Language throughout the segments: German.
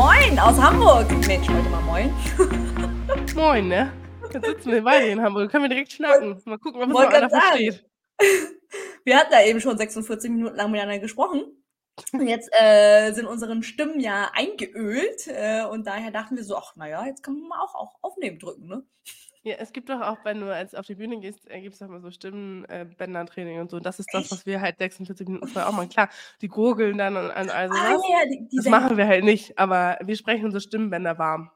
Moin aus Hamburg. Mensch, heute mal moin. Moin, ne? Jetzt sitzen wir beide in Hamburg. Können wir direkt schnacken. Mal gucken, ob es noch einer versteht. Wir hatten da eben schon 46 Minuten lang miteinander gesprochen. Und jetzt äh, sind unsere Stimmen ja eingeölt. Äh, und daher dachten wir so, ach naja, jetzt kann man auch, auch aufnehmen drücken, ne? Ja, es gibt doch auch, wenn du als auf die Bühne gehst, äh, gibt es doch mal so Stimmenbändertraining äh, und so. Und das ist das, was wir halt 46 Minuten vorher auch machen. Klar, die gurgeln dann und, und all Ah, sowas. ja, die, die Das machen wir halt nicht, aber wir sprechen unsere Stimmbänder warm.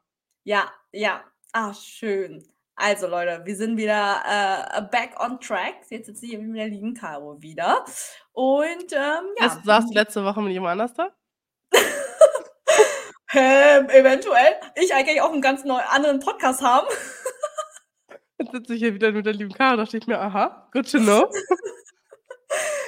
Ja, ja. Ah, schön. Also Leute, wir sind wieder äh, back on track. Jetzt sitzt hier mit der lieben Caro wieder. Und ähm, ja, saßt du letzte Woche mit jemand anders da? ähm, eventuell ich eigentlich auch einen ganz neuen anderen Podcast haben. Sitze ich hier wieder mit der lieben Caro, da dachte ich mir, aha, good to know.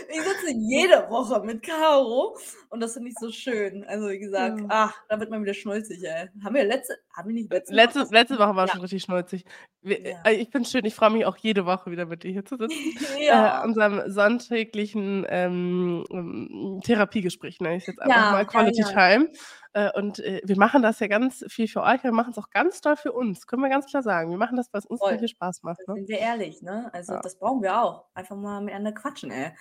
Ich sitze jede Woche mit Caro und das finde ich so schön. Also wie gesagt, Ja. ach, da wird man wieder schnulzig, ey. Haben wir letzte, haben wir nicht letzte Letzte, Woche? letzte Woche war Ja. schon richtig schnulzig. Wir, Ja. äh, Ich finde schön, ich freue mich auch jede Woche wieder mit dir hier zu sitzen. Äh, Ja. unserem sonntäglichen ähm, ähm, Therapiegespräch nenne ich es jetzt einfach Ja, mal, Quality. Time. Äh, und äh, wir machen das ja ganz viel für euch, wir machen es auch ganz doll für uns, können wir ganz klar sagen. Wir machen das, was uns Voll. viel Spaß macht. Ne? sind wir ehrlich, ne? Also das brauchen wir auch. Einfach mal miteinander quatschen, ey.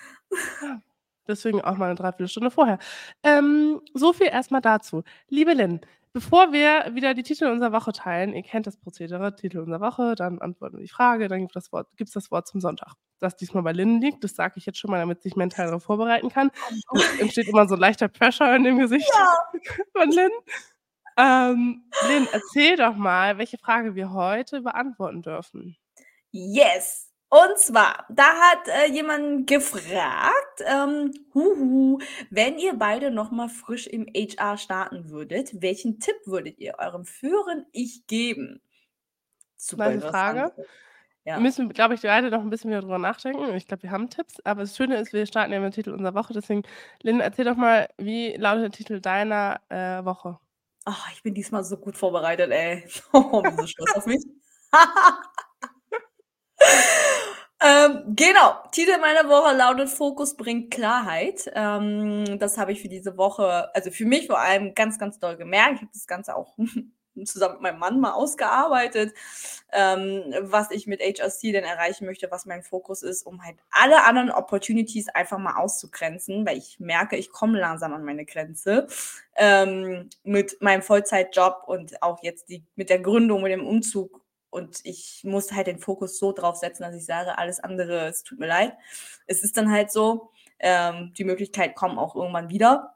Deswegen auch mal eine Dreiviertelstunde vorher. Ähm, so viel erstmal dazu. Liebe Lynn, bevor wir wieder die Titel unserer Woche teilen, ihr kennt das Prozedere, Titel unserer Woche, dann antworten wir die Frage, dann gibt es das, Wort- gibt's das Wort zum Sonntag. Das diesmal bei Lynn liegt, das sage ich jetzt schon mal, damit sich mental darauf vorbereiten kann. Es entsteht immer so ein leichter Pressure in dem Gesicht Ja. von Lynn. Ähm, Lynn, erzähl doch mal, welche Frage wir heute beantworten dürfen. Yes. Und zwar, da hat äh, jemand gefragt, ähm, huhu, wenn ihr beide nochmal frisch im HR starten würdet, welchen Tipp würdet ihr eurem früheren Ich geben? Super Nice Frage. Ja. Müssen, glaube ich, beide noch ein bisschen wieder drüber nachdenken. Ich glaube, wir haben Tipps, aber das Schöne ist, wir starten ja mit dem Titel unserer Woche. Deswegen, Lynn, erzähl doch mal, wie lautet der Titel deiner äh, Woche? Ach, ich bin diesmal so gut vorbereitet, ey. Oh, bin so stolz auf mich. ähm, genau, Titel meiner Woche lautet Fokus bringt Klarheit. Ähm, das habe ich für diese Woche, also für mich vor allem ganz, ganz doll gemerkt. Ich habe das Ganze auch zusammen mit meinem Mann mal ausgearbeitet, ähm, was ich mit HRC denn erreichen möchte, was mein Fokus ist, um halt alle anderen Opportunities einfach mal auszugrenzen, weil ich merke, ich komme langsam an meine Grenze ähm, mit meinem Vollzeitjob und auch jetzt die, mit der Gründung, mit dem Umzug. Und ich muss halt den Fokus so drauf setzen, dass ich sage, alles andere, es tut mir leid. Es ist dann halt so, ähm, die Möglichkeit kommt auch irgendwann wieder.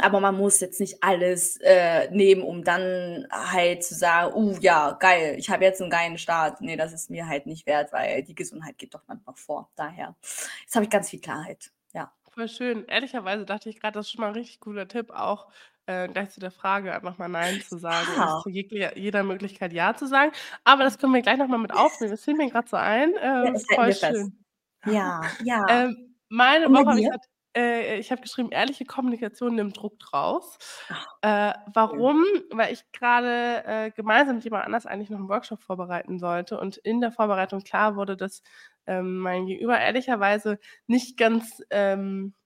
Aber man muss jetzt nicht alles äh, nehmen, um dann halt zu sagen, uh, ja, geil, ich habe jetzt einen geilen Start. Nee, das ist mir halt nicht wert, weil die Gesundheit geht doch manchmal vor. Daher, jetzt habe ich ganz viel Klarheit. Ja. Voll schön. Ehrlicherweise dachte ich gerade, das ist schon mal ein richtig cooler Tipp, auch äh, gleich zu der Frage einfach mal Nein zu sagen und Ja. nicht zu jeglicher, jeder Möglichkeit Ja zu sagen. Aber das können wir gleich nochmal mit aufnehmen. Das fiel mir gerade so ein. Ja, Äh, das halten voll wir fest. schön. Ja, ja. Ähm, meine Woche ich äh, ich habe geschrieben, ehrliche Kommunikation nimmt Druck draus. Ach, Äh, warum? Weil ich gerade äh, gemeinsam mit jemand anders eigentlich noch einen Workshop vorbereiten sollte und in der Vorbereitung klar wurde, dass ähm, mein Gegenüber ehrlicherweise nicht ganz ähm, äh,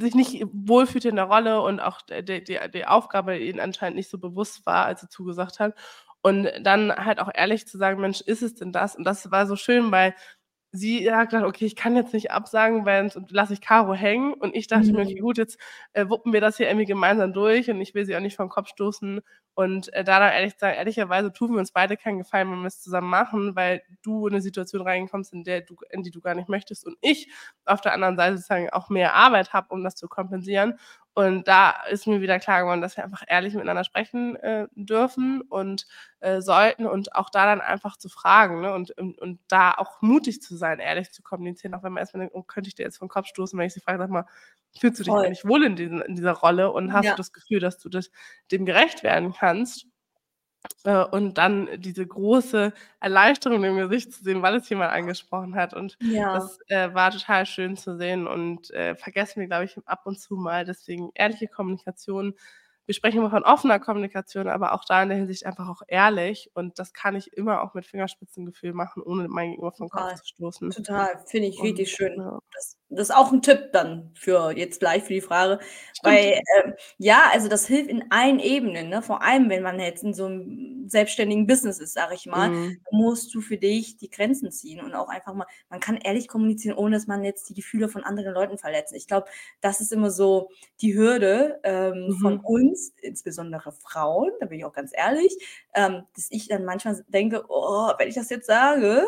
sich nicht wohlfühlt in der Rolle und auch d d die die Aufgabe ihnen anscheinend nicht so bewusst war, als sie zugesagt hat. Und dann halt auch ehrlich zu sagen: „Mensch, ist es denn das?“ Und das war so schön, weil sie hat gedacht: „Okay, ich kann jetzt nicht absagen, weil sonst lasse ich Caro hängen.“ Und ich dachte mir: „Okay, Mhm. gut, jetzt, äh, wuppen wir das hier irgendwie gemeinsam durch und ich will sie auch nicht vom Kopf stoßen.“ Und, äh, da dann ehrlich sagen ehrlicherweise tun wir uns beide keinen Gefallen, wenn wir es zusammen machen, weil du in 'ne Situation reinkommst, in der du in die du gar nicht möchtest und ich auf der anderen Seite sozusagen auch mehr Arbeit habe, um das zu kompensieren. Und da ist mir wieder klar geworden, dass wir einfach ehrlich miteinander sprechen, äh, dürfen und, äh, sollten und auch da dann einfach zu fragen, ne, und und und da auch mutig zu sein, ehrlich zu kommunizieren, auch wenn man erst mal denkt: „Oh, könnte ich dir jetzt vom Kopf stoßen?“ Wenn ich sie frage: „Sag mal, fühlst du dich Voll. eigentlich wohl in diesen in dieser Rolle und hast Ja. du das Gefühl, dass du das dem gerecht werden kannst?“ Äh, und dann diese große Erleichterung im Gesicht zu sehen, weil es jemand angesprochen hat. Und Ja. das, äh, war total schön zu sehen und, äh, vergessen wir, glaube ich, ab und zu mal. Deswegen ehrliche Kommunikation. Wir sprechen immer von offener Kommunikation, aber auch da in der Hinsicht einfach auch ehrlich. Und das kann ich immer auch mit Fingerspitzengefühl machen, ohne mein Gegenüber vom Kopf zu stoßen. Total. Finde ich Und richtig schön. ja. Das das ist auch ein Tipp dann für jetzt gleich für die Frage. Stimmt. Weil, ähm, ja, also das hilft in allen Ebenen, ne? Vor allem, wenn man jetzt in so einem selbstständigen Business ist, sage ich mal, mhm. musst du für dich die Grenzen ziehen und auch einfach mal, man kann ehrlich kommunizieren, ohne dass man jetzt die Gefühle von anderen Leuten verletzt. Ich glaube, das ist immer so die Hürde ähm, mhm. von uns, insbesondere Frauen, da bin ich auch ganz ehrlich, ähm, dass ich dann manchmal denke, oh, wenn ich das jetzt sage,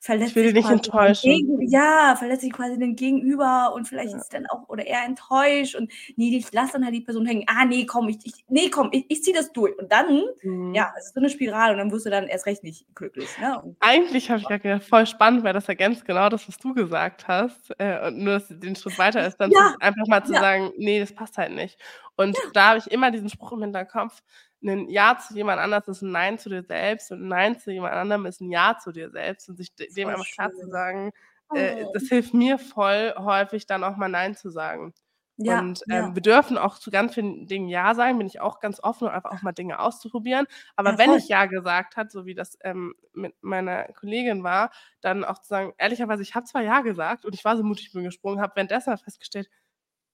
verletzt ich will dich enttäuschen. Gegen, ja, verletzt sich quasi den Gegenüber und vielleicht ja. ist dann auch oder er enttäuscht und nee, ich lasse dann halt die Person hängen. Ah, nee, komm, ich, ich nee, komm, ich, ich ziehe das durch. Und dann, mhm. ja, es ist so eine Spirale und dann wirst du dann erst recht nicht glücklich. Ne? Eigentlich habe ich gedacht, voll spannend, weil das ergänzt genau das, was du gesagt hast. Äh, und nur, dass den Schritt weiter ist, dann ja. einfach mal zu ja. sagen, nee, das passt halt nicht. Und da habe ich immer diesen Spruch im Hinterkopf, ein Ja zu jemand anders ist ein Nein zu dir selbst und ein Nein zu jemand anderem ist ein Ja zu dir selbst und sich dem einfach klar zu sagen, äh, oh. das hilft mir voll häufig dann auch mal Nein zu sagen. Ja, und ähm, ja. wir dürfen auch zu ganz vielen Dingen Ja sagen, bin ich auch ganz offen und einfach auch mal Dinge auszuprobieren. Aber ja, wenn ich Ja gesagt habe, so wie das ähm, mit meiner Kollegin war, dann auch zu sagen, ehrlicherweise, ich habe zwar Ja gesagt und ich war so mutig, bin gesprungen, habe währenddessen festgestellt,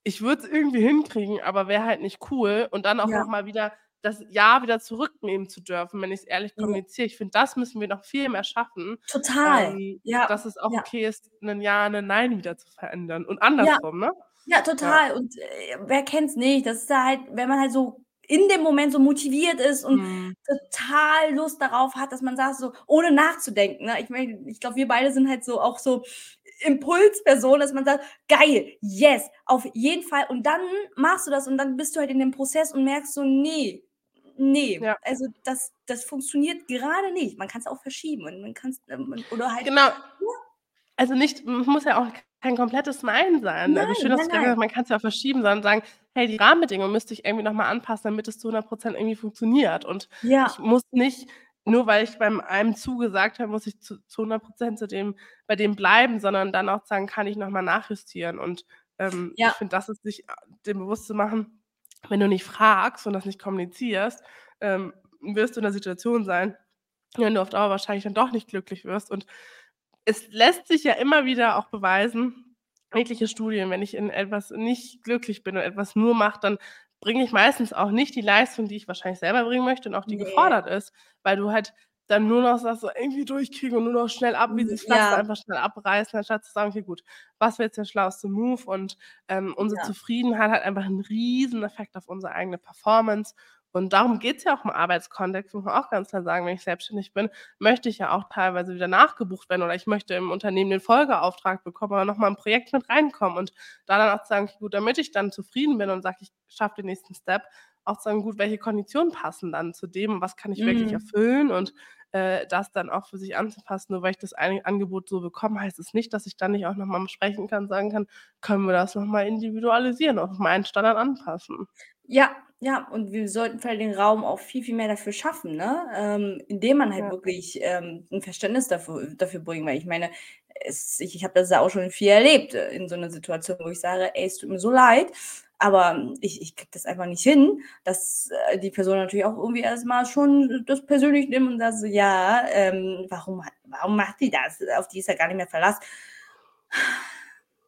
ich würde es irgendwie hinkriegen, aber wäre halt nicht cool. Und dann auch ja. nochmal wieder das Ja wieder zurücknehmen zu dürfen, wenn ich es ehrlich kommuniziere. Ich finde, das müssen wir noch viel mehr schaffen. Total. Ähm, ja. Dass es auch ja. okay ist, ein Ja, ein Nein wieder zu verändern. Und andersrum, ja. ne? Ja, total. Und äh, wer es nicht? Das ist halt, wenn man halt so in dem Moment so motiviert ist und mhm. total Lust darauf hat, dass man sagt, so ohne nachzudenken. Ne? Ich meine, ich glaube, wir beide sind halt so auch so Impulsperson, dass man sagt, geil, yes, auf jeden Fall. Und dann machst du das und dann bist du halt in dem Prozess und merkst so, nee, nee, ja. also das, das funktioniert gerade nicht. Man kann es auch verschieben und man kann es ähm, oder halt. Genau. Also nicht, muss ja auch kein komplettes Nein sein. Nein, also schön, dass nein, du man kann es ja auch verschieben, sondern sagen, hey, die Rahmenbedingungen müsste ich irgendwie nochmal anpassen, damit es zu 100 Prozent irgendwie funktioniert. Und ja. ich muss nicht, nur weil ich beim einem zugesagt habe, muss ich zu, zu 100 Prozent zu dem, bei dem bleiben, sondern dann auch sagen, kann ich nochmal nachjustieren. Und ähm, ja. ich finde, das ist sich dem bewusst zu machen, wenn du nicht fragst und das nicht kommunizierst, ähm, wirst du in der Situation sein, wenn du auf Dauer wahrscheinlich dann doch nicht glücklich wirst. Und es lässt sich ja immer wieder auch beweisen, jegliche Studien, wenn ich in etwas nicht glücklich bin und etwas nur mache, dann bringe ich meistens auch nicht die Leistung, die ich wahrscheinlich selber bringen möchte und auch die nee. gefordert ist, weil du halt dann nur noch sagst, so irgendwie durchkriegen und nur noch schnell ab, wie sie das Pflaster ja. einfach schnell abreißen, anstatt zu sagen, okay, gut, was wäre jetzt der schlauste Move? Und ähm, unsere ja. Zufriedenheit hat einfach einen riesen Effekt auf unsere eigene Performance. Und darum geht es ja auch im Arbeitskontext, muss man auch ganz klar sagen, wenn ich selbstständig bin, möchte ich ja auch teilweise wieder nachgebucht werden oder ich möchte im Unternehmen den Folgeauftrag bekommen oder nochmal ein Projekt mit reinkommen und da dann auch zu sagen, okay, gut, damit ich dann zufrieden bin und sage, ich schaffe den nächsten Step, auch zu sagen, gut, welche Konditionen passen dann zu dem und was kann ich mhm. wirklich erfüllen und äh, das dann auch für sich anzupassen. Nur weil ich das eine Angebot so bekomme, heißt es nicht, dass ich dann nicht auch nochmal sprechen kann, sagen kann, können wir das nochmal individualisieren, auf meinen Standard anpassen. Ja, ja, und wir sollten vielleicht den Raum auch viel, viel mehr dafür schaffen, ne? Ähm, indem man halt ja. wirklich ähm, ein Verständnis dafür, dafür bringt. Weil ich meine, es, ich, ich habe das ja auch schon viel erlebt äh, in so einer Situation, wo ich sage, ey, es tut mir so leid, aber ich, ich kriege das einfach nicht hin, dass äh, die Person natürlich auch irgendwie erstmal schon das persönlich nimmt und sagt ja, ähm, warum, warum macht die das? Auf die ist ja gar nicht mehr Verlass.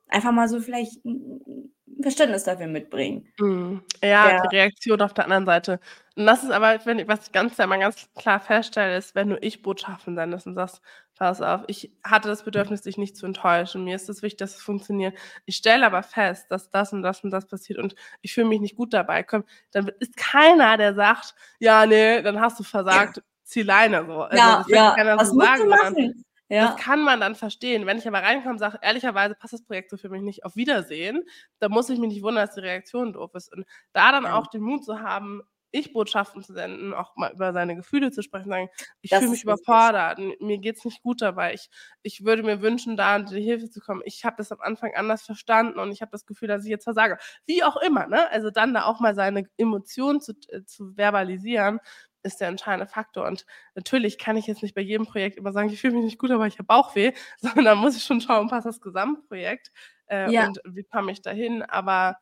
Einfach mal so vielleicht ein Verständnis dafür mitbringen. Mhm. Ja, ja, die Reaktion auf der anderen Seite. Und das ist aber, wenn ich, was ich ganz, immer ganz klar feststelle, ist, wenn du Ich-Botschaften sendest und sagst, pass auf, ich hatte das Bedürfnis, dich nicht zu enttäuschen. Mir ist es wichtig, dass es funktioniert. Ich stelle aber fest, dass das und das und das passiert und ich fühle mich nicht gut dabei. Komm, dann ist keiner, der sagt, ja, nee, dann hast du versagt, ja. zieh Leine. So. Also, ja, ja. Was so sagen, machen? Ja. Das kann man dann verstehen. Wenn ich aber reinkomme und sage, ehrlicherweise passt das Projekt so für mich nicht, auf Wiedersehen, dann muss ich mich nicht wundern, dass die Reaktion doof ist. Und da dann ja. auch den Mut zu haben, Ich-Botschaften zu senden, auch mal über seine Gefühle zu sprechen, sagen, ich fühle mich überfordert, mir geht es nicht gut dabei, ich, ich würde mir wünschen, da die Hilfe zu kommen. Ich habe das am Anfang anders verstanden und ich habe das Gefühl, dass ich jetzt versage. Wie auch immer, ne? Also dann da auch mal seine Emotionen zu, äh, zu verbalisieren, ist der entscheidende Faktor. Und natürlich kann ich jetzt nicht bei jedem Projekt immer sagen, ich fühle mich nicht gut, aber ich habe Bauchweh, sondern da muss ich schon schauen, passt das Gesamtprojekt äh, ja. und wie komme ich dahin. Aber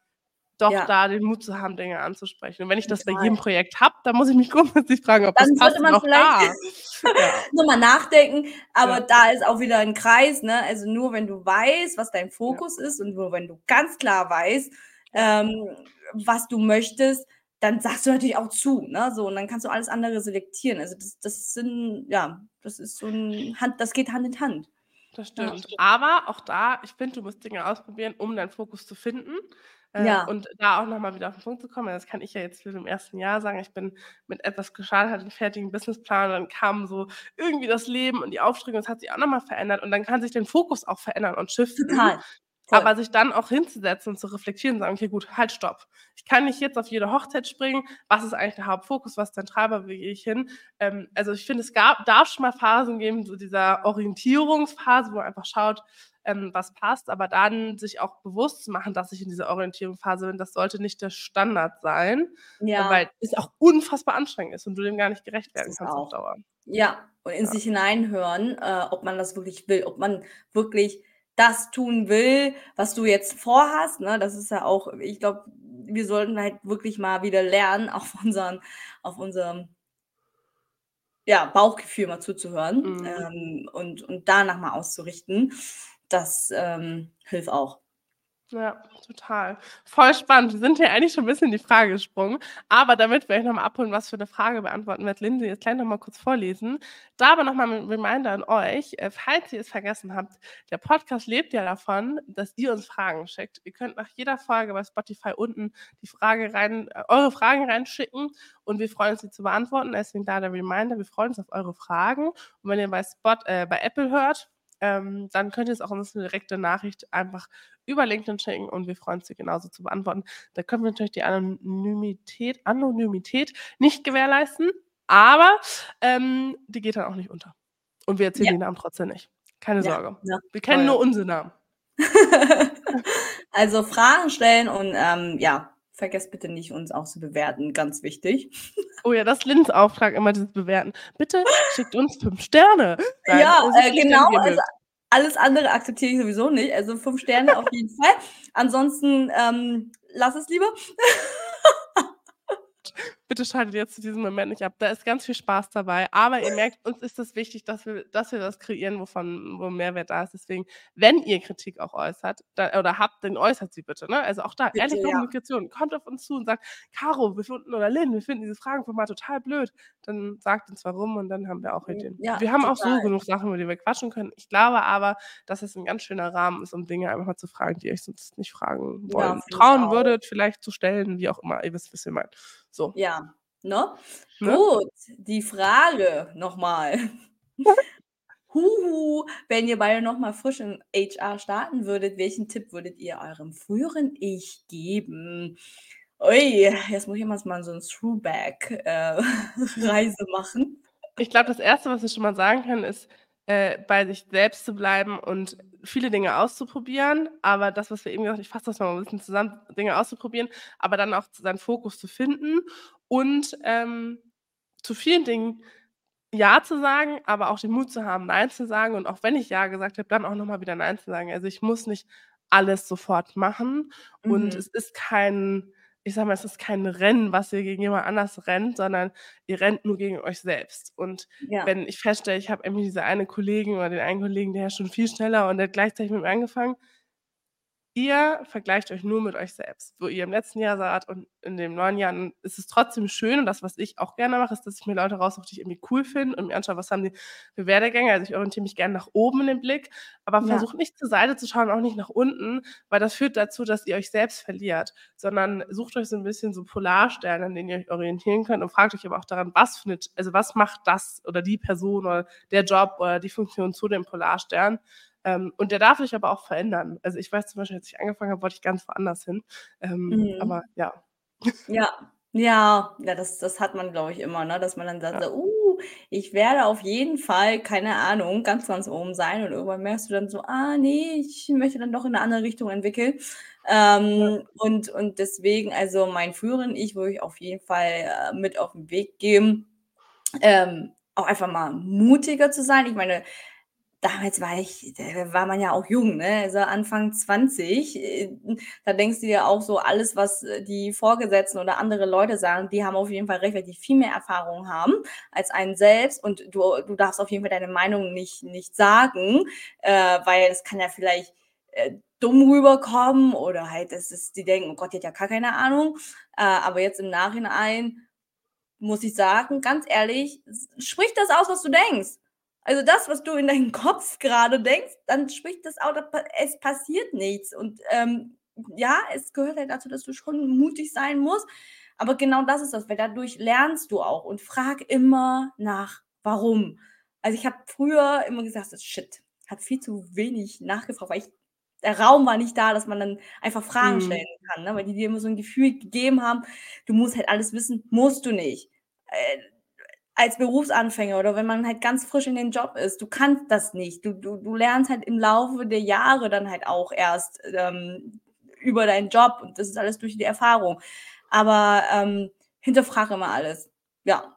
doch Ja. da den Mut zu haben, Dinge anzusprechen. Und wenn ich das bei jedem Projekt habe, dann muss ich mich grundsätzlich fragen, ob Dann das passt sollte man da. vielleicht Ja. nochmal nachdenken, aber Ja. da ist auch wieder ein Kreis, ne? Also nur wenn du weißt, was dein Fokus ist und nur wenn du ganz klar weißt, ähm, was du möchtest, dann sagst du natürlich auch zu, ne? So, und dann kannst du alles andere selektieren. Also das, das sind, ja, das ist so ein Hand, das geht Hand in Hand. Das Ja. stimmt. Aber auch da, ich finde, du musst Dinge ausprobieren, um deinen Fokus zu finden. Äh, Ja. Und da auch nochmal wieder auf den Punkt zu kommen. Das kann ich ja jetzt für im ersten Jahr sagen. Ich bin mit etwas gestartet, hatte einen fertigen Businessplan und dann kam so irgendwie das Leben und die Aufstregung, das hat sich auch nochmal verändert. Und dann kann sich dein Fokus auch verändern und shiften. Total. Voll. Aber sich dann auch hinzusetzen und zu reflektieren und sagen, okay, gut, halt, stopp. Ich kann nicht jetzt auf jede Hochzeit springen. Was ist eigentlich der Hauptfokus? Was ist dein Treiber? Wie gehe ich hin? Ähm, also ich finde, es gab, darf schon mal Phasen geben, so dieser Orientierungsphase, wo man einfach schaut, ähm, was passt, aber dann sich auch bewusst zu machen, dass ich in dieser Orientierungsphase bin, das sollte nicht der Standard sein, ja. weil es auch unfassbar anstrengend ist und du dem gar nicht gerecht werden kannst auf Dauer. Ja, und in Ja. sich hineinhören, äh, ob man das wirklich will, ob man wirklich das tun will, was du jetzt vorhast. Ne? Das ist ja auch, ich glaube, wir sollten halt wirklich mal wieder lernen, auf unseren, auf unserem ja, Bauchgefühl mal zuzuhören Mhm. ähm, und, und danach mal auszurichten. Das ähm, hilft auch. Ja, total. Voll spannend. Wir sind hier eigentlich schon ein bisschen in die Frage gesprungen. Aber damit wir euch nochmal abholen, was für eine Frage beantworten wird, Lindsay jetzt gleich nochmal kurz vorlesen. Da aber nochmal ein Reminder an euch, äh, falls ihr es vergessen habt, der Podcast lebt ja davon, dass ihr uns Fragen schickt. Ihr könnt nach jeder Folge bei Spotify unten die Frage rein, äh, eure Fragen reinschicken und wir freuen uns, sie zu beantworten. Deswegen da der Reminder, wir freuen uns auf eure Fragen. Und wenn ihr bei Spot, äh, bei Apple hört, ähm, dann könnt ihr es auch uns eine direkte Nachricht einfach über LinkedIn schicken und wir freuen uns, sie genauso zu beantworten. Da können wir natürlich die Anonymität, Anonymität nicht gewährleisten, aber ähm, die geht dann auch nicht unter. Und wir erzählen Ja. die Namen trotzdem nicht. Keine Ja, Sorge. ja, Wir kennen nur unsere Namen. also Fragen stellen und ähm, ja, vergesst bitte nicht, uns auch zu bewerten, ganz wichtig. Oh ja, das ist Lins Auftrag, immer dieses Bewerten. Bitte schickt uns fünf Sterne. Nein, ja, äh, genau. Also alles andere akzeptiere ich sowieso nicht. Also fünf Sterne auf jeden Fall. Ansonsten ähm, lass es lieber. Bitte schaltet jetzt zu diesem Moment nicht ab. Da ist ganz viel Spaß dabei. Aber ihr merkt, uns ist es wichtig, dass wir, dass wir das kreieren, wovon, wo Mehrwert da ist. Deswegen, wenn ihr Kritik auch äußert da, oder habt, dann äußert sie bitte. Ne? Also auch da, Bitte, ehrliche ja. Kommunikation. Kommt auf uns zu und sagt, Caro, wir finden, oder Lynn, wir finden diese Fragenformat total blöd. Dann sagt uns warum und dann haben wir auch Ideen. Ja, wir haben auch so total. genug Sachen, über die wir quatschen können. Ich glaube aber, dass es ein ganz schöner Rahmen ist, um Dinge einfach mal zu fragen, die ihr euch sonst nicht fragen Ja, wollen. ich Trauen würdet, vielleicht zu stellen, wie auch immer. Ihr wisst, was ihr meint. So. Ja, ne? Ne? Gut, die Frage nochmal. Huhu, wenn ihr beide nochmal frisch in HR starten würdet, welchen Tipp würdet ihr eurem früheren Ich geben? Ui, jetzt muss ich mal so ein Throwback-Reise machen. Ich glaube, das Erste, was wir schon mal sagen können, ist, äh, bei sich selbst zu bleiben und viele Dinge auszuprobieren. Aber das, was wir eben gesagt haben, ich fasse das mal ein bisschen zusammen, Dinge auszuprobieren, aber dann auch seinen Fokus zu finden und ähm, zu vielen Dingen Ja zu sagen, aber auch den Mut zu haben, Nein zu sagen. Und auch wenn ich Ja gesagt habe, dann auch nochmal wieder Nein zu sagen. Also ich muss nicht alles sofort machen. Und Mhm. es ist kein, ich sag mal, es ist kein Rennen, was ihr gegen jemand anders rennt, sondern ihr rennt nur gegen euch selbst. Und Ja. wenn ich feststelle, ich habe irgendwie diese eine Kollegin oder den einen Kollegen, der ist schon viel schneller und der hat gleichzeitig mit mir angefangen, ihr vergleicht euch nur mit euch selbst, wo ihr im letzten Jahr seid und in dem neuen Jahr ist es trotzdem schön und das, was ich auch gerne mache, ist, dass ich mir Leute raussuche, die ich irgendwie cool finde und mir anschaue, was haben die für Werdegänge. Also ich orientiere mich gerne nach oben in den Blick, aber Ja. versucht nicht zur Seite zu schauen, auch nicht nach unten, weil das führt dazu, dass ihr euch selbst verliert, sondern sucht euch so ein bisschen so Polarsterne, an denen ihr euch orientieren könnt und fragt euch aber auch daran, was findet, also was macht das oder die Person oder der Job oder die Funktion zu dem Polarstern. Ähm, und der darf sich aber auch verändern. Also ich weiß zum Beispiel, als ich angefangen habe, wollte ich ganz woanders hin. Ähm, Mhm. Aber ja. Ja, ja, ja, das, das hat man, glaube ich, immer, ne? Dass man dann sagt, Ja. so, uh, ich werde auf jeden Fall, keine Ahnung, ganz, ganz oben sein. Und irgendwann merkst du dann so, ah, nee, ich möchte dann doch in eine andere Richtung entwickeln. Ähm, und, und deswegen, also mein früheren Ich würde ich auf jeden Fall äh, mit auf den Weg geben, ähm, auch einfach mal mutiger zu sein. Ich meine, damals war ich da war man ja auch jung, ne? Also, Anfang 20, äh, da denkst du dir auch so, alles, was, äh, die Vorgesetzten oder andere Leute sagen, die haben auf jeden Fall recht, weil die viel mehr Erfahrung haben als einen selbst und du du darfst auf jeden Fall deine Meinung nicht nicht sagen, äh, weil es kann ja vielleicht, äh, dumm rüberkommen oder halt, dass es die denken: „Oh Gott, die hat ja gar keine Ahnung.“ Äh, aber jetzt im Nachhinein muss ich sagen, ganz ehrlich, sprich das aus, was du denkst. Also, das, was du in deinem Kopf grade denkst, dann sprich das pa es passiert nichts. Und, ähm, ja, es gehört halt dazu, dass du schon mutig sein musst, aber genau das ist das, weil dadurch lernst du auch und frag immer nach „Warum?“ Also, ich habe früher immer gesagt so: „Shit, habe viel zu wenig nachgefragt“, weil ich der Raum war nicht da, dass man dann einfach Fragen Mhm. stellen kann, ne, weil die dir immer so 'n Gefühl gegeben haben, du musst halt alles wissen, musst du nicht. Äh, als Berufsanfänger oder wenn man halt ganz frisch in den Job ist, du kannst das nicht. Du du du lernst halt im Laufe der Jahre dann halt auch erst, ähm, über deinen Job und das ist alles durch die Erfahrung. Aber, ähm, hinterfrage immer alles. Ja.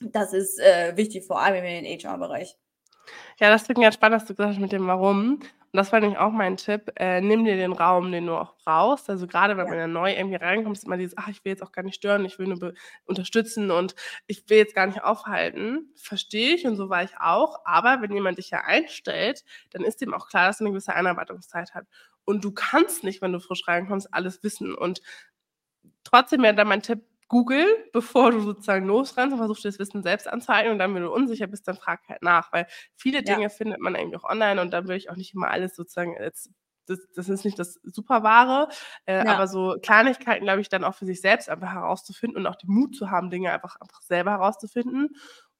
Das ist, äh, wichtig, vor allem im HR-Bereich. Ja, das klingt ganz spannend, was du gesagt hast mit dem Warum. Und das war nämlich auch mein Tipp, äh, nimm dir den Raum, den du auch brauchst. Also, grade wenn Ja. man ja neu irgendwie reinkommt, ist immer dieses: „Ach, ich will jetzt auch gar nicht stören, ich will nur unterstützen und ich will jetzt gar nicht aufhalten.“ Verstehe ich und so war ich auch. Aber wenn jemand dich ja einstellt, dann ist dem auch klar, dass er 'ne gewisse Einarbeitungszeit hat. Und du kannst nicht, wenn du frisch reinkommst, alles wissen. Und trotzdem wäre dann mein Tipp, google, bevor du sozusagen losrennst und versuchst, dir das Wissen selbst anzueignen. Und dann, wenn du unsicher bist, dann frag halt nach, weil viele Ja. Dinge findet man irgendwie auch online und dann würde ich auch nicht immer alles sozusagen jetzt das das ist nicht das Superwahre, äh, Ja. aber so Kleinigkeiten, glaube ich, dann auch für sich selbst einfach herauszufinden und auch den Mut zu haben, Dinge einfach einfach selber herauszufinden.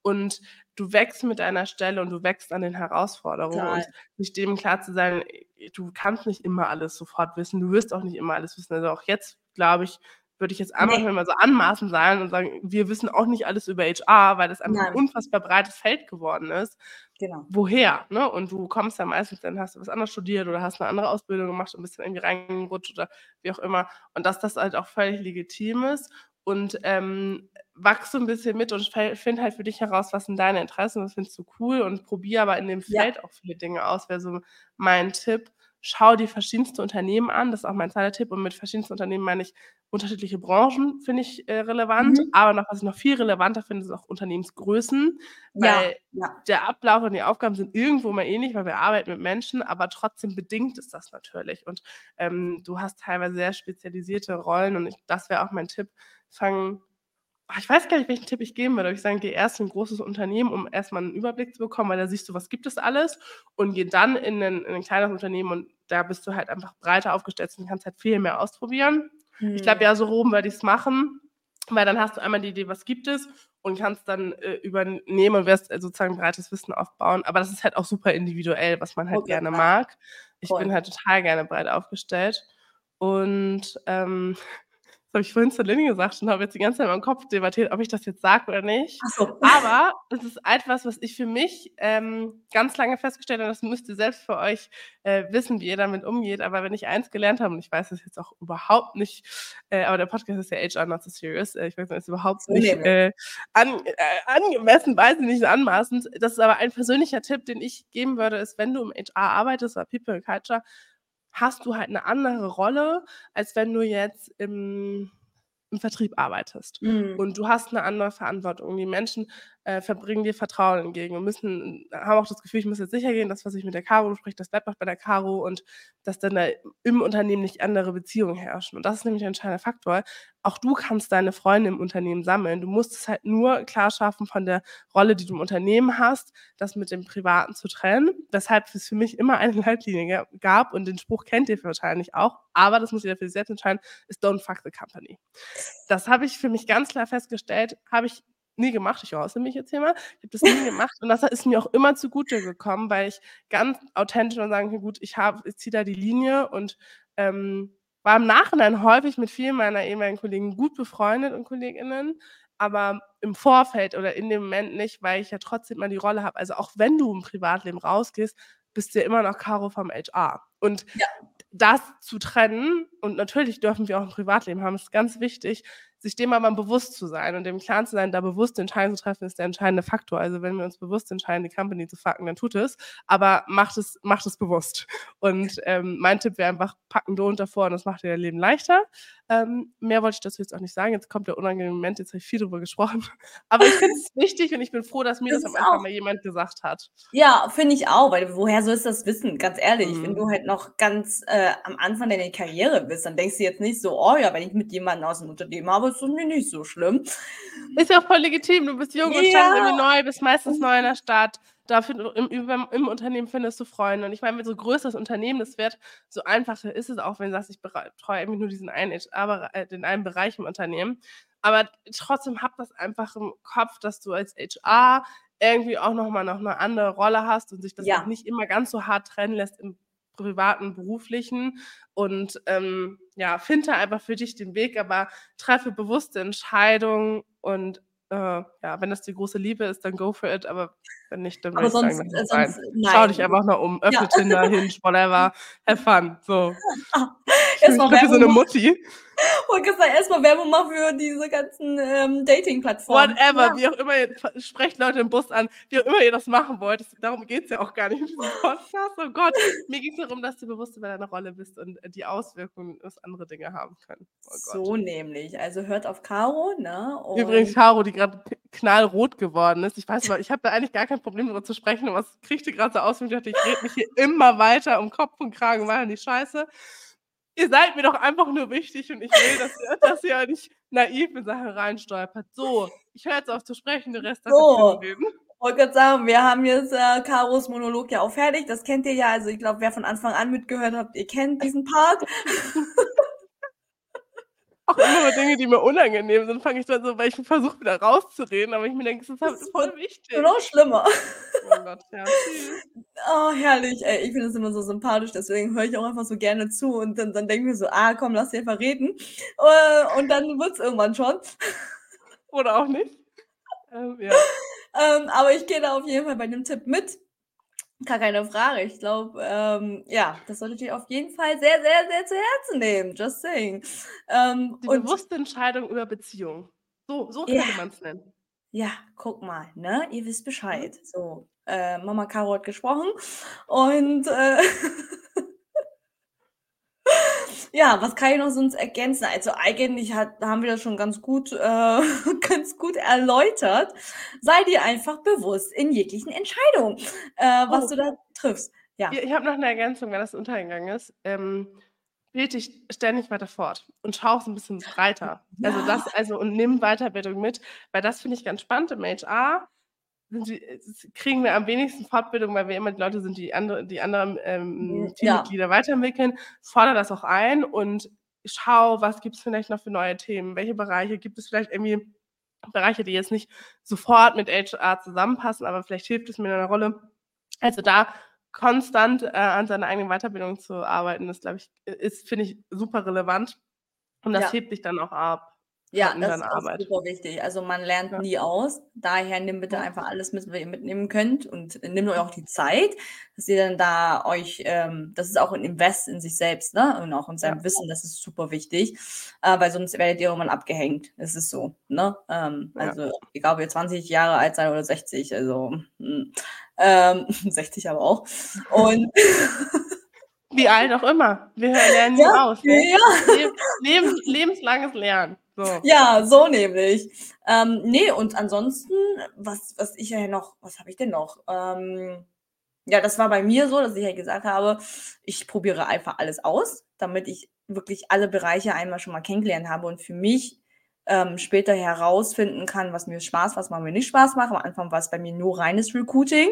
Und du wächst mit deiner Stelle und du wächst an den Herausforderungen Total. und sich dem klar zu sein, du kannst nicht immer alles sofort wissen. Du wirst auch nicht immer alles wissen. Also, auch jetzt, glaube ich, würde ich jetzt einfach Ne. mal so anmaßend sein und sagen, wir wissen auch nicht alles über HR, weil das einfach Nein. unfassbar breites Feld geworden ist. Genau. Woher, ne? Und du kommst ja meistens dann hast du was anderes studiert oder hast 'ne andere Ausbildung gemacht und bist dann irgendwie reingerutscht oder wie auch immer. Und dass das halt auch völlig legitim ist und, ähm, wachse so 'n bisschen mit und fä finde halt für dich heraus, was sind deine Interessen, was findest du cool und probier aber in dem Ja. Feld auch viele Dinge aus, wäre so mein Tipp. Schau dir verschiedenste Unternehmen an, das ist auch mein 2. Tipp. Und mit verschiedensten Unternehmen meine ich unterschiedliche Branchen, finde ich, äh, relevant. Mhm. Aber noch was ich noch viel relevanter finde, sind auch Unternehmensgrößen, Ja, weil ja. der Ablauf und die Aufgaben sind irgendwo immer ähnlich, weil wir arbeiten mit Menschen, aber trotzdem bedingt es das natürlich. Und, ähm, du hast teilweise sehr spezialisierte Rollen und ich das wäre auch mein Tipp, fang ah, ich weiß gar nicht, welchen Tipp ich geben würde. Ich sagen, geh erst in 'n großes Unternehmen, um erst mal 'n Überblick zu bekommen, weil da siehst du, was gibt es alles und geh dann in 'nen in 'nen kleineren Unternehmen und da bist du halt einfach breiter aufgestellt und kannst halt viel mehr ausprobieren. Ich glaube, ja, so rum würde ich's machen, weil dann hast du einmal die Idee, was gibt es und kannst dann, äh, übernehmen und wirst, äh, sozusagen breites Wissen aufbauen. Aber das ist halt auch super individuell, was man halt grad gerne mag. Ich bin Voll. halt total gerne breit aufgestellt und, ähm, habe ich vorhin zu Lynn gesagt und habe jetzt die ganze Zeit in meinem Kopf debattiert, ob ich das jetzt sage oder nicht. Ach so. Aber es ist etwas, was ich für mich, ähm, ganz lange festgestellt habe, das müsst ihr selbst für euch, äh, wissen, wie ihr damit umgeht. Aber wenn ich eins gelernt habe und ich weiß es jetzt auch überhaupt nicht, äh, aber der Podcast ist ja HR Not So Serious. Äh, ich weiß, ist überhaupt nicht, äh, an äh, angemessen, weiß ich nicht, anmaßend. Das ist aber ein persönlicher Tipp, den ich geben würde, ist, wenn du im HR arbeitest oder People and Culture, hast du halt 'ne andere Rolle, als wenn du jetzt im im Vertrieb arbeitest. Mhm. Und du hast 'ne andere Verantwortung. Die Menschen, äh, verbringen dir Vertrauen entgegen und müssen haben auch das Gefühl, ich muss jetzt sichergehen, das, was ich mit der Caro bespreche, das bleibt auch bei der Caro und dass dann da im Unternehmen nicht andere Beziehungen herrschen. Und das ist nämlich 'n entscheidender Faktor. Auch du kannst deine Freunde im Unternehmen sammeln. Du musst es halt nur klar schaffen von der Rolle, die du im Unternehmen hast, das mit dem Privaten zu trennen, weshalb es für mich immer eine Leitlinie ga gab und den Spruch kennt ihr wahrscheinlich auch, aber das muss jeder für sich selbst entscheiden, ist „Don't fuck the company.“ Das habe ich für mich ganz klar festgestellt, habe ich nie gemacht. Ich oute mich jetzt hier mal. Ich habe das nie gemacht und das ist mir auch immer zugute gekommen, weil ich ganz authentisch und sagen kann: „Gut, ich habe ich ziehe da die Linie“ und, ähm, war im Nachhinein häufig mit vielen meiner ehemaligen Kollegen gut befreundet und KollegInnen, aber im Vorfeld oder in dem Moment nicht, weil ich ja trotzdem immer die Rolle habe. Also, auch wenn du im Privatleben rausgehst, bist du ja immer noch Caro vom HR. Und Ja. das zu trennen und natürlich dürfen wir auch 'n Privatleben haben, ist ganz wichtig, sich dem aber bewusst zu sein und dem klar zu sein, da bewusste Entscheidungen zu treffen, ist der entscheidende Faktor. Also wenn wir uns bewusst entscheiden, die Company zu fucken, dann tut es, aber macht es, macht es bewusst. Und ähm, mein Tipp wäre einfach, packen Don't davor und das macht dir dein Leben leichter. Ähm, mehr wollte ich dazu jetzt auch nicht sagen. Jetzt kommt der unangenehme Moment, jetzt habe ich viel drüber gesprochen. Aber ich finde es wichtig und ich bin froh, dass mir das, das am Anfang mal jemand gesagt hat. Ja, finde ich auch, weil woher sollst du das wissen? Ganz ehrlich, mhm. wenn du halt noch ganz äh, am Anfang deiner Karriere bist, dann denkst du jetzt nicht so, oh ja, wenn ich mit jemandem aus dem Unternehmen habe, ist das mir nicht so schlimm. Ist ja auch voll legitim. Du bist jung ja. und startest irgendwie neu, bist meistens neu in der Stadt dafür im, im, im, Unternehmen findest du Freunde. Und ich meine, wenn so größeres Unternehmen das wird, so einfacher ist es auch, wenn du sagst, ich betreue irgendwie nur diesen einen, HR, äh, den einen Bereich im Unternehmen. Aber trotzdem hab das einfach im Kopf, dass du als HR irgendwie auch nochmal noch eine andere Rolle hast und sich das ja. nicht immer ganz so hart trennen lässt im privaten, beruflichen. Und ähm, ja, finde einfach für dich den Weg, aber treffe bewusste Entscheidungen und äh, ja, wenn das die große Liebe ist, dann go for it, aber wenn nicht, dann ich sonst, sagen, sonst, nein. nein. Schau dich einfach noch um, öffne ja. Tinder, Hinge, whatever, have fun, so. Erstmal ich bin so eine Mutti. Und gesagt, erstmal Werbung machen für diese ganzen ähm, Dating-Plattformen. Whatever, ja. wie auch immer, ihr sprecht Leute im Bus an, wie auch immer ihr das machen wollt. Darum geht es ja auch gar nicht diesem Podcast. Oh Gott, mir ging es darum, dass du bewusst über deine Rolle bist und die Auswirkungen, was andere Dinge haben können. Oh so nämlich. Also hört auf Caro, ne? Und Übrigens Caro, die gerade knallrot geworden ist. Ich weiß mal, ich habe da eigentlich gar kein Problem darüber zu sprechen, aber es kriegte gerade so aus, und ich dachte, ich rede mich hier immer weiter um Kopf und Kragen, machen die Scheiße ihr seid mir doch einfach nur wichtig und ich will, dass ihr, dass ihr nicht naiv in Sachen reinstolpert. So, ich höre jetzt auf zu sprechen, der Rest so. Ich wollte gerade sagen, wir haben jetzt äh, Karos Monolog ja auch fertig. Das kennt ihr ja. Also ich glaube, wer von Anfang an mitgehört hat, ihr kennt diesen Part. auch immer mal Dinge, die mir unangenehm sind, fange ich dann so, weil ich versuche wieder rauszureden, aber ich mir denke, das ist, halt voll wichtig. Noch schlimmer. Oh Gott, ja. Oh, herrlich, ey. Ich finde das immer so sympathisch, deswegen höre ich auch einfach so gerne zu und dann, dann denke ich mir so, ah, komm, lass dir einfach reden. Äh, und dann wird es irgendwann schon. Oder auch nicht. Ähm, ja. Ähm, aber ich gehe da auf jeden Fall bei dem Tipp mit. Gar keine Frage. Ich glaube, ähm, ja, das solltet ihr auf jeden Fall sehr, sehr, sehr zu Herzen nehmen. Just saying. Ähm, Die bewusste Entscheidung über Beziehung. So, so könnte ja. man es nennen. Ja, guck mal, ne? Ihr wisst Bescheid. Mhm. So, äh, Mama Caro hat gesprochen und äh, Ja, was kann ich noch sonst ergänzen? Also eigentlich hat, haben wir das schon ganz gut, äh, ganz gut erläutert. Sei dir einfach bewusst in jeglichen Entscheidungen, äh, was oh. du da triffst. Ja. Ich, ich habe noch eine Ergänzung, wenn das untergegangen ist. Ähm, bild dich ständig weiter fort und schau es ein bisschen breiter. Ja. Also das, also und nimm Weiterbildung mit, weil das finde ich ganz spannend im HR die, äh, kriegen wir am wenigsten Fortbildung, weil wir immer die Leute sind, die andere, die anderen ähm, Teammitglieder ja. weiterentwickeln. Fordere das auch ein und schau, was gibt es vielleicht noch für neue Themen? Welche Bereiche gibt es vielleicht irgendwie Bereiche, die jetzt nicht sofort mit HR zusammenpassen, aber vielleicht hilft es mir in einer Rolle. Also da konstant äh, an seiner eigenen Weiterbildung zu arbeiten, ist, glaube ich, ist, finde ich, super relevant. Und das ja. hebt dich dann auch ab. Ja, das ist auch super wichtig. Also man lernt Ja. nie aus. Daher nimm bitte einfach alles mit, was ihr mitnehmen könnt und nehmt euch auch die Zeit, dass ihr dann da euch, ähm, das ist auch ein Invest in sich selbst, ne? Und auch in seinem Ja. Wissen, das ist super wichtig, äh, weil sonst werdet ihr irgendwann abgehängt. Es ist so, ne? Ähm, Ja. also egal, ob ihr 20 Jahre alt seid oder 60, also hm, ähm, 60 aber auch. Und Wie alt auch immer. Wir lernen nie Ja, aus, ne? ja. lebens lebenslanges Lernen. So. Ja, so nämlich. Ähm, nee, und ansonsten, was, was ich ja noch, was habe ich denn noch? Ähm, ja, das war bei mir so, dass ich ja gesagt habe, ich probiere einfach alles aus, damit ich wirklich alle Bereiche einmal schon mal kennengelernt habe und für mich ähm, später herausfinden kann, was mir Spaß, was mir nicht Spaß macht. Am Anfang war es bei mir nur reines Recruiting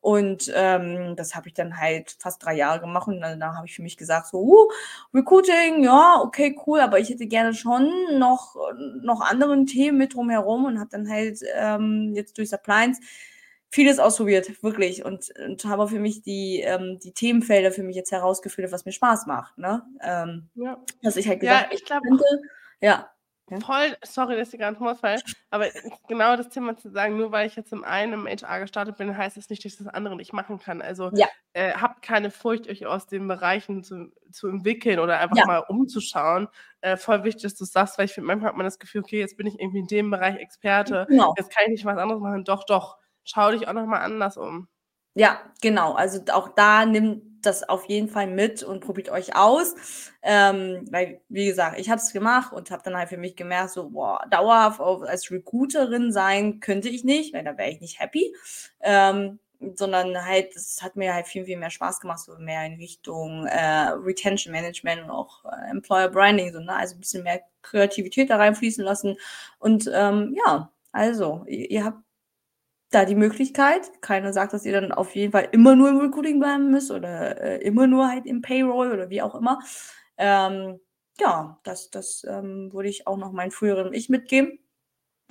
und ähm, das habe ich dann halt fast drei Jahre gemacht und dann, dann habe ich für mich gesagt, so, uh, Recruiting, ja, okay, cool, aber ich hätte gerne schon noch, noch anderen Themen mit drumherum und habe dann halt ähm, jetzt durch Appliance vieles ausprobiert, wirklich, und, und habe für mich die, ähm, die Themenfelder für mich jetzt herausgefiltert, was mir Spaß macht, ne? Ähm, ja. Dass ich halt gesagt, ja, ich glaube, ja. Ja? Voll, sorry, dass ich gerade Ausfall, aber genau das Thema zu sagen, nur weil ich jetzt im einen im HR gestartet bin, heißt das nicht, dass ich das andere nicht machen kann. Also Ja. äh, habt keine Furcht, euch aus den Bereichen zu, zu entwickeln oder einfach Ja. mal umzuschauen. Äh, voll wichtig, dass du es sagst, weil ich finde, manchmal hat man das Gefühl, okay, jetzt bin ich irgendwie in dem Bereich Experte, Genau. jetzt kann ich nicht was anderes machen. Doch, doch, schau dich auch nochmal anders um. Ja, genau. Also auch da nimmt das auf jeden Fall mit und probiert euch aus. Ähm, weil, wie gesagt, ich habe es gemacht und habe dann halt für mich gemerkt, so, boah, dauerhaft als Recruiterin sein könnte ich nicht, weil da wäre ich nicht happy. Ähm, sondern halt, es hat mir halt viel, viel mehr Spaß gemacht, so mehr in Richtung äh, Retention Management und auch äh, Employer Branding, so, ne? also ein bisschen mehr Kreativität da reinfließen lassen. Und ähm, ja, also, ihr, ihr habt da die Möglichkeit. Keiner sagt, dass ihr dann auf jeden Fall immer nur im Recruiting bleiben müsst oder äh, immer nur halt im Payroll oder wie auch immer. Ähm, ja, das, das ähm, würde ich auch noch meinen früheren Ich mitgeben.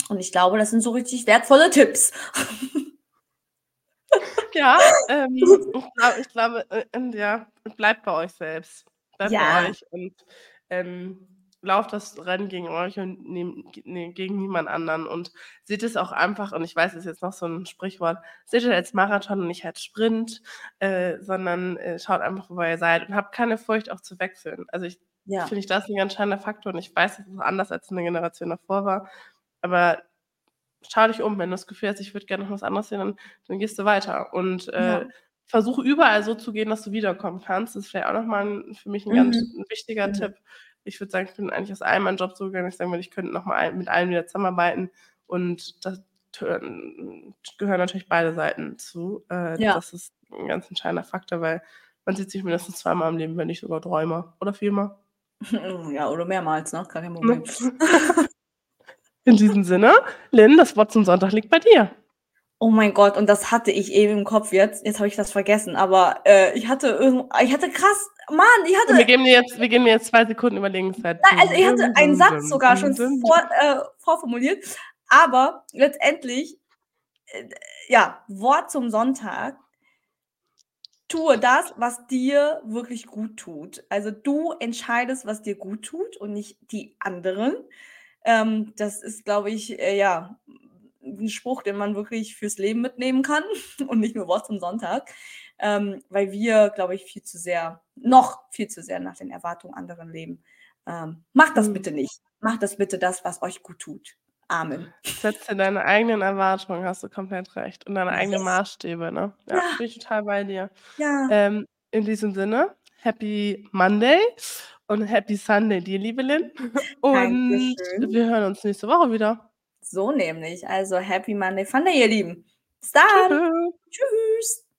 Und ich glaube, das sind so richtig wertvolle Tipps. Ja, ähm, ich glaube, ich glaube äh, ja, bleibt bei euch selbst. Bleibt Ja. bei euch und lauft das Rennen gegen euch und nehm, nee, gegen niemand anderen. Und seht es auch einfach, und ich weiß, es ist jetzt noch so ein Sprichwort, seht es als Marathon und nicht als Sprint, äh, sondern äh, schaut einfach, wo ihr seid und habt keine Furcht auch zu wechseln. Also ich Ja. finde ich das ein ganz entscheidender Faktor und ich weiß, dass es anders als eine Generation davor war. Aber schau dich um, wenn du das Gefühl hast, ich würde gerne noch was anderes sehen, dann, dann gehst du weiter. Und äh, Ja. versuch überall so zu gehen, dass du wiederkommen kannst. Das ist vielleicht auch nochmal ein, für mich ein ganz Mhm. wichtiger Mhm. Tipp. Ich würde sagen, ich bin eigentlich aus allem meinen Job so gegangen, ich sagen würde, ich könnte nochmal mit allen wieder zusammenarbeiten. Und das gehören natürlich beide Seiten zu. Äh, Ja. Das ist ein ganz entscheidender Faktor, weil man sieht sich mindestens zweimal im Leben, wenn nicht sogar dreimal oder viermal. Ja, oder mehrmals, ne? Gar kein? Problem. In diesem Sinne, Lynn, das Wort zum Sonntag liegt bei dir. Oh mein Gott, und das hatte ich eben im Kopf jetzt. Jetzt habe ich das vergessen, aber äh, ich hatte ich hatte krass, Mann, ich Und wir hatte, geben dir jetzt, wir geben dir jetzt zwei Sekunden Überlegungszeit. nein, also ich hatte einen Satz sogar schon vor, äh, vorformuliert, aber letztendlich, äh, ja, Wort zum Sonntag. Tue das, was dir wirklich gut tut. Also du entscheidest, was dir gut tut und nicht die anderen. Ähm, das ist, glaube ich, äh, ja, ein Spruch, den man wirklich fürs Leben mitnehmen kann und nicht nur Wort zum Sonntag, ähm, weil wir, glaube ich, viel zu sehr, noch viel zu sehr nach den Erwartungen anderen leben. Ähm, macht das Mhm. bitte nicht. Macht das bitte das, was euch gut tut. Amen. Setze deine eigenen Erwartungen, hast du komplett recht. Und deine eigenen. Maßstäbe, ne? Ja, Ja. bin ich total bei dir. Ja. Ähm, in diesem Sinne, Happy Monday und Happy Sunday, dir, liebe Lynn. Und Dankeschön. wir hören uns nächste Woche wieder. So nämlich. Also Happy Monday Funday, ihr Lieben. Bis dann. Tschüss. Tschüss.